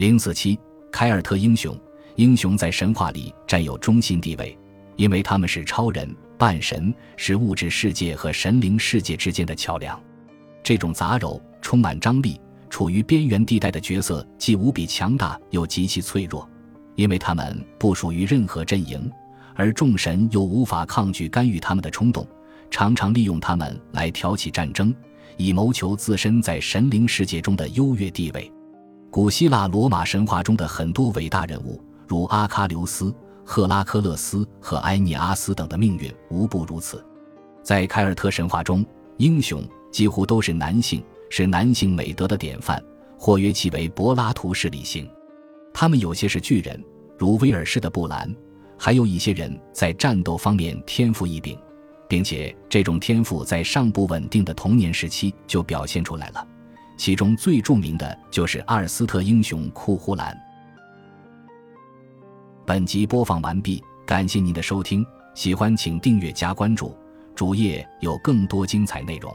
零四七，凯尔特英雄，英雄在神话里占有中心地位，因为他们是超人、半神，是物质世界和神灵世界之间的桥梁。这种杂糅、充满张力、处于边缘地带的角色，既无比强大，又极其脆弱，因为他们不属于任何阵营，而众神又无法抗拒干预他们的冲动，常常利用他们来挑起战争，以谋求自身在神灵世界中的优越地位。古希腊、罗马神话中的很多伟大人物，如阿喀琉斯、赫拉克勒斯和埃涅阿斯等的命运无不如此。在凯尔特神话中，英雄。几乎都是男性，是男性美德的典范，或约其为柏拉图式理性。他们有些是巨人，如威尔士的布兰；还有一些人在战斗方面天赋异禀，并且这种天赋在尚不稳定的童年时期就表现出来了。其中最著名的就是阿尔斯特英雄库胡兰。本集播放完毕，感谢您的收听，喜欢请订阅加关注，主页有更多精彩内容。